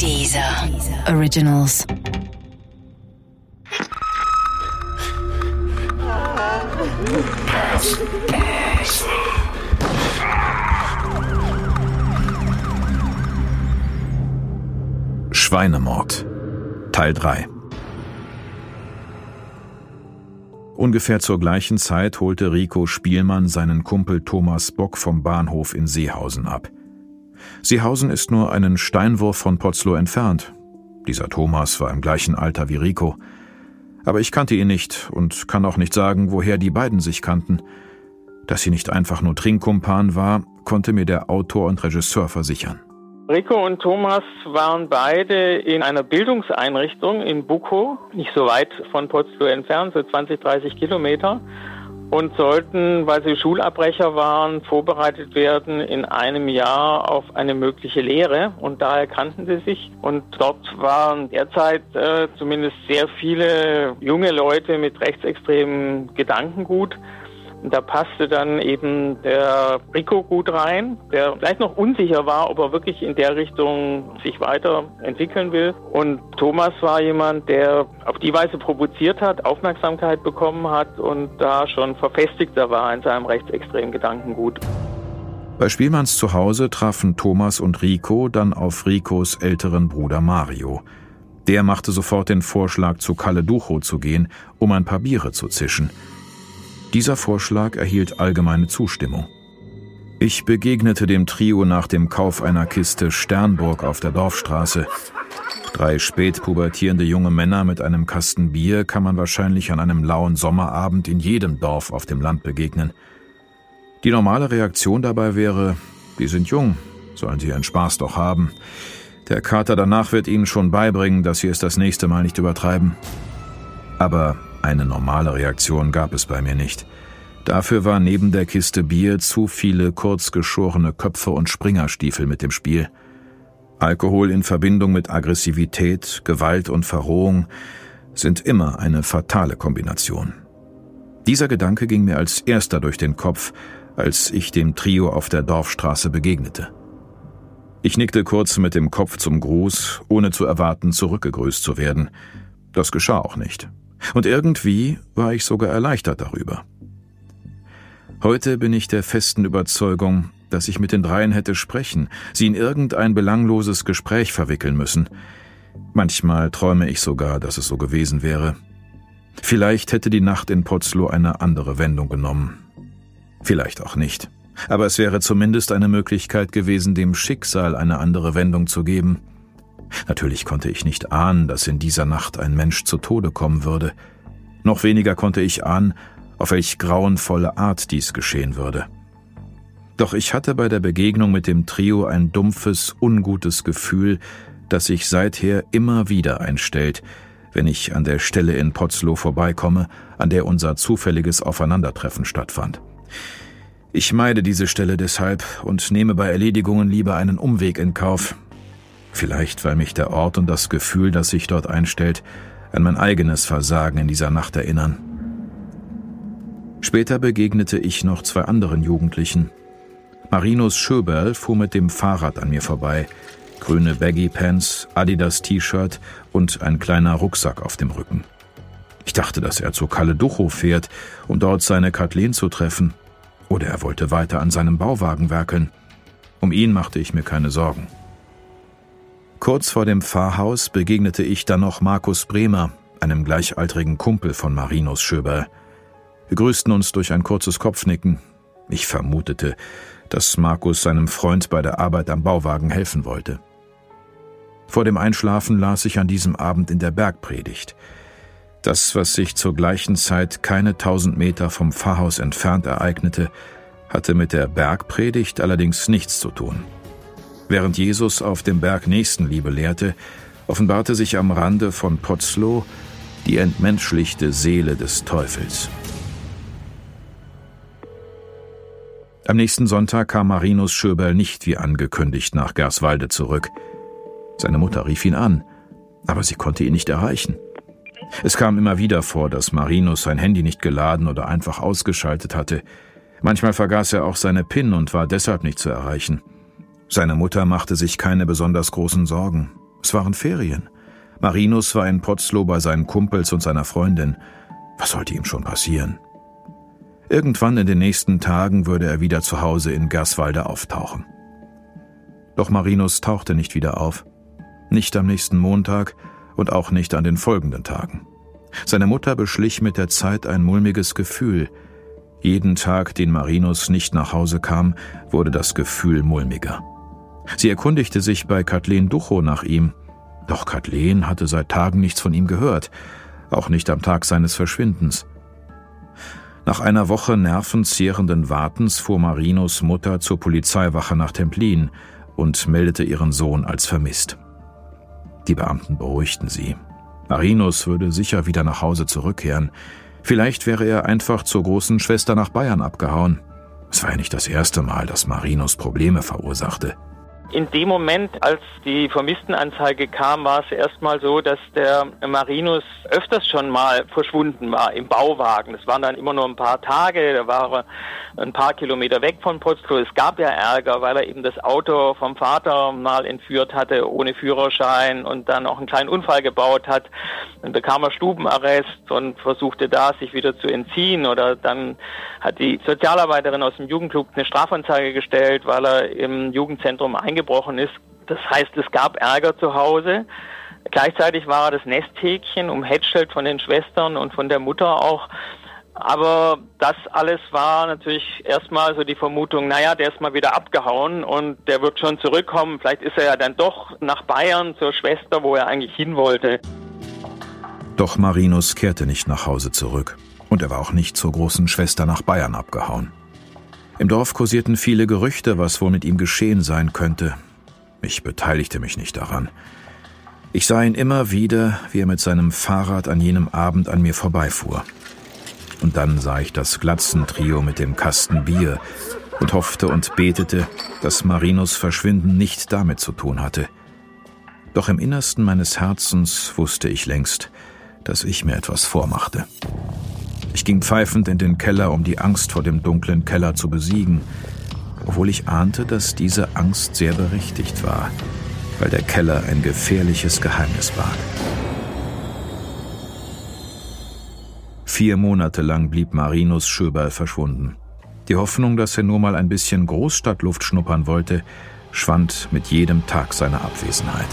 Dieser Originals. Schweinemord Teil 3 Ungefähr zur gleichen Zeit holte Rico Spielmann seinen Kumpel Thomas Bock vom Bahnhof in Seehausen ab. Seehausen ist nur einen Steinwurf von Potzlow entfernt. Dieser Thomas war im gleichen Alter wie Rico. Aber ich kannte ihn nicht und kann auch nicht sagen, woher die beiden sich kannten. Dass sie nicht einfach nur Trinkkumpan war, konnte mir der Autor und Regisseur versichern. Rico und Thomas waren beide in einer Bildungseinrichtung in Bukow, nicht so weit von Potsdam entfernt, so 20, 30 Kilometer, und sollten, weil sie Schulabbrecher waren, vorbereitet werden in einem Jahr auf eine mögliche Lehre. Und daher kannten sie sich. Und dort waren derzeit äh, zumindest sehr viele junge Leute mit rechtsextremen Gedankengut. Und da passte dann eben der Rico gut rein, der vielleicht noch unsicher war, ob er wirklich in der Richtung sich weiterentwickeln will. Und Thomas war jemand, der auf die Weise provoziert hat, Aufmerksamkeit bekommen hat und da schon verfestigter war in seinem rechtsextremen Gedankengut. Bei Spielmanns zu Hause trafen Thomas und Rico dann auf Ricos älteren Bruder Mario. Der machte sofort den Vorschlag, zu Kalle Ducho zu gehen, um ein paar Biere zu zischen – dieser Vorschlag erhielt allgemeine Zustimmung. Ich begegnete dem Trio nach dem Kauf einer Kiste Sternburg auf der Dorfstraße. Drei spätpubertierende junge Männer mit einem Kasten Bier kann man wahrscheinlich an einem lauen Sommerabend in jedem Dorf auf dem Land begegnen. Die normale Reaktion dabei wäre, die sind jung, sollen sie ihren Spaß doch haben. Der Kater danach wird ihnen schon beibringen, dass sie es das nächste Mal nicht übertreiben. Aber eine normale Reaktion gab es bei mir nicht. Dafür war neben der Kiste Bier zu viele kurzgeschorene Köpfe und Springerstiefel mit dem Spiel. Alkohol in Verbindung mit Aggressivität, Gewalt und Verrohung sind immer eine fatale Kombination. Dieser Gedanke ging mir als erster durch den Kopf, als ich dem Trio auf der Dorfstraße begegnete. Ich nickte kurz mit dem Kopf zum Gruß, ohne zu erwarten, zurückgegrüßt zu werden. Das geschah auch nicht. Und irgendwie war ich sogar erleichtert darüber. Heute bin ich der festen Überzeugung, dass ich mit den dreien hätte sprechen, sie in irgendein belangloses Gespräch verwickeln müssen. Manchmal träume ich sogar, dass es so gewesen wäre. Vielleicht hätte die Nacht in Potzlow eine andere Wendung genommen. Vielleicht auch nicht. Aber es wäre zumindest eine Möglichkeit gewesen, dem Schicksal eine andere Wendung zu geben. Natürlich konnte ich nicht ahnen, dass in dieser Nacht ein Mensch zu Tode kommen würde. Noch weniger konnte ich ahnen, auf welch grauenvolle Art dies geschehen würde. Doch ich hatte bei der Begegnung mit dem Trio ein dumpfes, ungutes Gefühl, das sich seither immer wieder einstellt, wenn ich an der Stelle in Potzlow vorbeikomme, an der unser zufälliges Aufeinandertreffen stattfand. Ich meide diese Stelle deshalb und nehme bei Erledigungen lieber einen Umweg in Kauf, Vielleicht, weil mich der Ort und das Gefühl, das sich dort einstellt, an mein eigenes Versagen in dieser Nacht erinnern. Später begegnete ich noch zwei anderen Jugendlichen. Marinus Schöberl fuhr mit dem Fahrrad an mir vorbei. Grüne Baggy-Pants, Adidas-T-Shirt und ein kleiner Rucksack auf dem Rücken. Ich dachte, dass er zu Kalle Ducho fährt, um dort seine Kathleen zu treffen. Oder er wollte weiter an seinem Bauwagen werkeln. Um ihn machte ich mir keine Sorgen. Kurz vor dem Pfarrhaus begegnete ich dann noch Markus Bremer, einem gleichaltrigen Kumpel von Marinus Schöberl. Wir grüßten uns durch ein kurzes Kopfnicken. Ich vermutete, dass Markus seinem Freund bei der Arbeit am Bauwagen helfen wollte. Vor dem Einschlafen las ich an diesem Abend in der Bergpredigt. Das, was sich zur gleichen Zeit keine tausend Meter vom Pfarrhaus entfernt ereignete, hatte mit der Bergpredigt allerdings nichts zu tun. Während Jesus auf dem Berg Nächstenliebe lehrte, offenbarte sich am Rande von Potzlow die entmenschlichte Seele des Teufels. Am nächsten Sonntag kam Marinus Schöberl nicht wie angekündigt nach Gerswalde zurück. Seine Mutter rief ihn an, aber sie konnte ihn nicht erreichen. Es kam immer wieder vor, dass Marinus sein Handy nicht geladen oder einfach ausgeschaltet hatte. Manchmal vergaß er auch seine PIN und war deshalb nicht zu erreichen. Seine Mutter machte sich keine besonders großen Sorgen. Es waren Ferien. Marinus war in Potzlow bei seinen Kumpels und seiner Freundin. Was sollte ihm schon passieren? Irgendwann in den nächsten Tagen würde er wieder zu Hause in Gerswalde auftauchen. Doch Marinus tauchte nicht wieder auf. Nicht am nächsten Montag und auch nicht an den folgenden Tagen. Seine Mutter beschlich mit der Zeit ein mulmiges Gefühl. Jeden Tag, den Marinus nicht nach Hause kam, wurde das Gefühl mulmiger. Sie erkundigte sich bei Kathleen Ducho nach ihm, doch Kathleen hatte seit Tagen nichts von ihm gehört, auch nicht am Tag seines Verschwindens. Nach einer Woche nervenzehrenden Wartens fuhr Marinus Mutter zur Polizeiwache nach Templin und meldete ihren Sohn als vermisst. Die Beamten beruhigten sie. Marinus würde sicher wieder nach Hause zurückkehren. Vielleicht wäre er einfach zur großen Schwester nach Bayern abgehauen. Es war ja nicht das erste Mal, dass Marinus Probleme verursachte. In dem Moment, als die Vermisstenanzeige kam, war es erstmal so, dass der Marinus öfters schon mal verschwunden war im Bauwagen. Das waren dann immer nur ein paar Tage, da war er ein paar Kilometer weg von Potsdam. Es gab ja Ärger, weil er eben das Auto vom Vater mal entführt hatte, ohne Führerschein und dann auch einen kleinen Unfall gebaut hat. Dann bekam er Stubenarrest und versuchte da, sich wieder zu entziehen. Oder dann hat die Sozialarbeiterin aus dem Jugendclub eine Strafanzeige gestellt, weil er im Jugendzentrum eingebaut eingebrochen ist. Das heißt, es gab Ärger zu Hause. Gleichzeitig war das Nesthäkchen, umhätschelt von den Schwestern und von der Mutter auch. Aber das alles war natürlich erstmal so die Vermutung, naja, der ist mal wieder abgehauen und der wird schon zurückkommen. Vielleicht ist er ja dann doch nach Bayern zur Schwester, wo er eigentlich hin wollte. Doch Marinus kehrte nicht nach Hause zurück. Und er war auch nicht zur großen Schwester nach Bayern abgehauen. Im Dorf kursierten viele Gerüchte, was wohl mit ihm geschehen sein könnte. Ich beteiligte mich nicht daran. Ich sah ihn immer wieder, wie er mit seinem Fahrrad an jenem Abend an mir vorbeifuhr. Und dann sah ich das Glatzentrio mit dem Kasten Bier und hoffte und betete, dass Marinos Verschwinden nicht damit zu tun hatte. Doch im Innersten meines Herzens wusste ich längst, dass ich mir etwas vormachte. Ich ging pfeifend in den Keller, um die Angst vor dem dunklen Keller zu besiegen, obwohl ich ahnte, dass diese Angst sehr berechtigt war, weil der Keller ein gefährliches Geheimnis barg. Vier Monate lang blieb Marinus Schöberl verschwunden. Die Hoffnung, dass er nur mal ein bisschen Großstadtluft schnuppern wollte, schwand mit jedem Tag seiner Abwesenheit.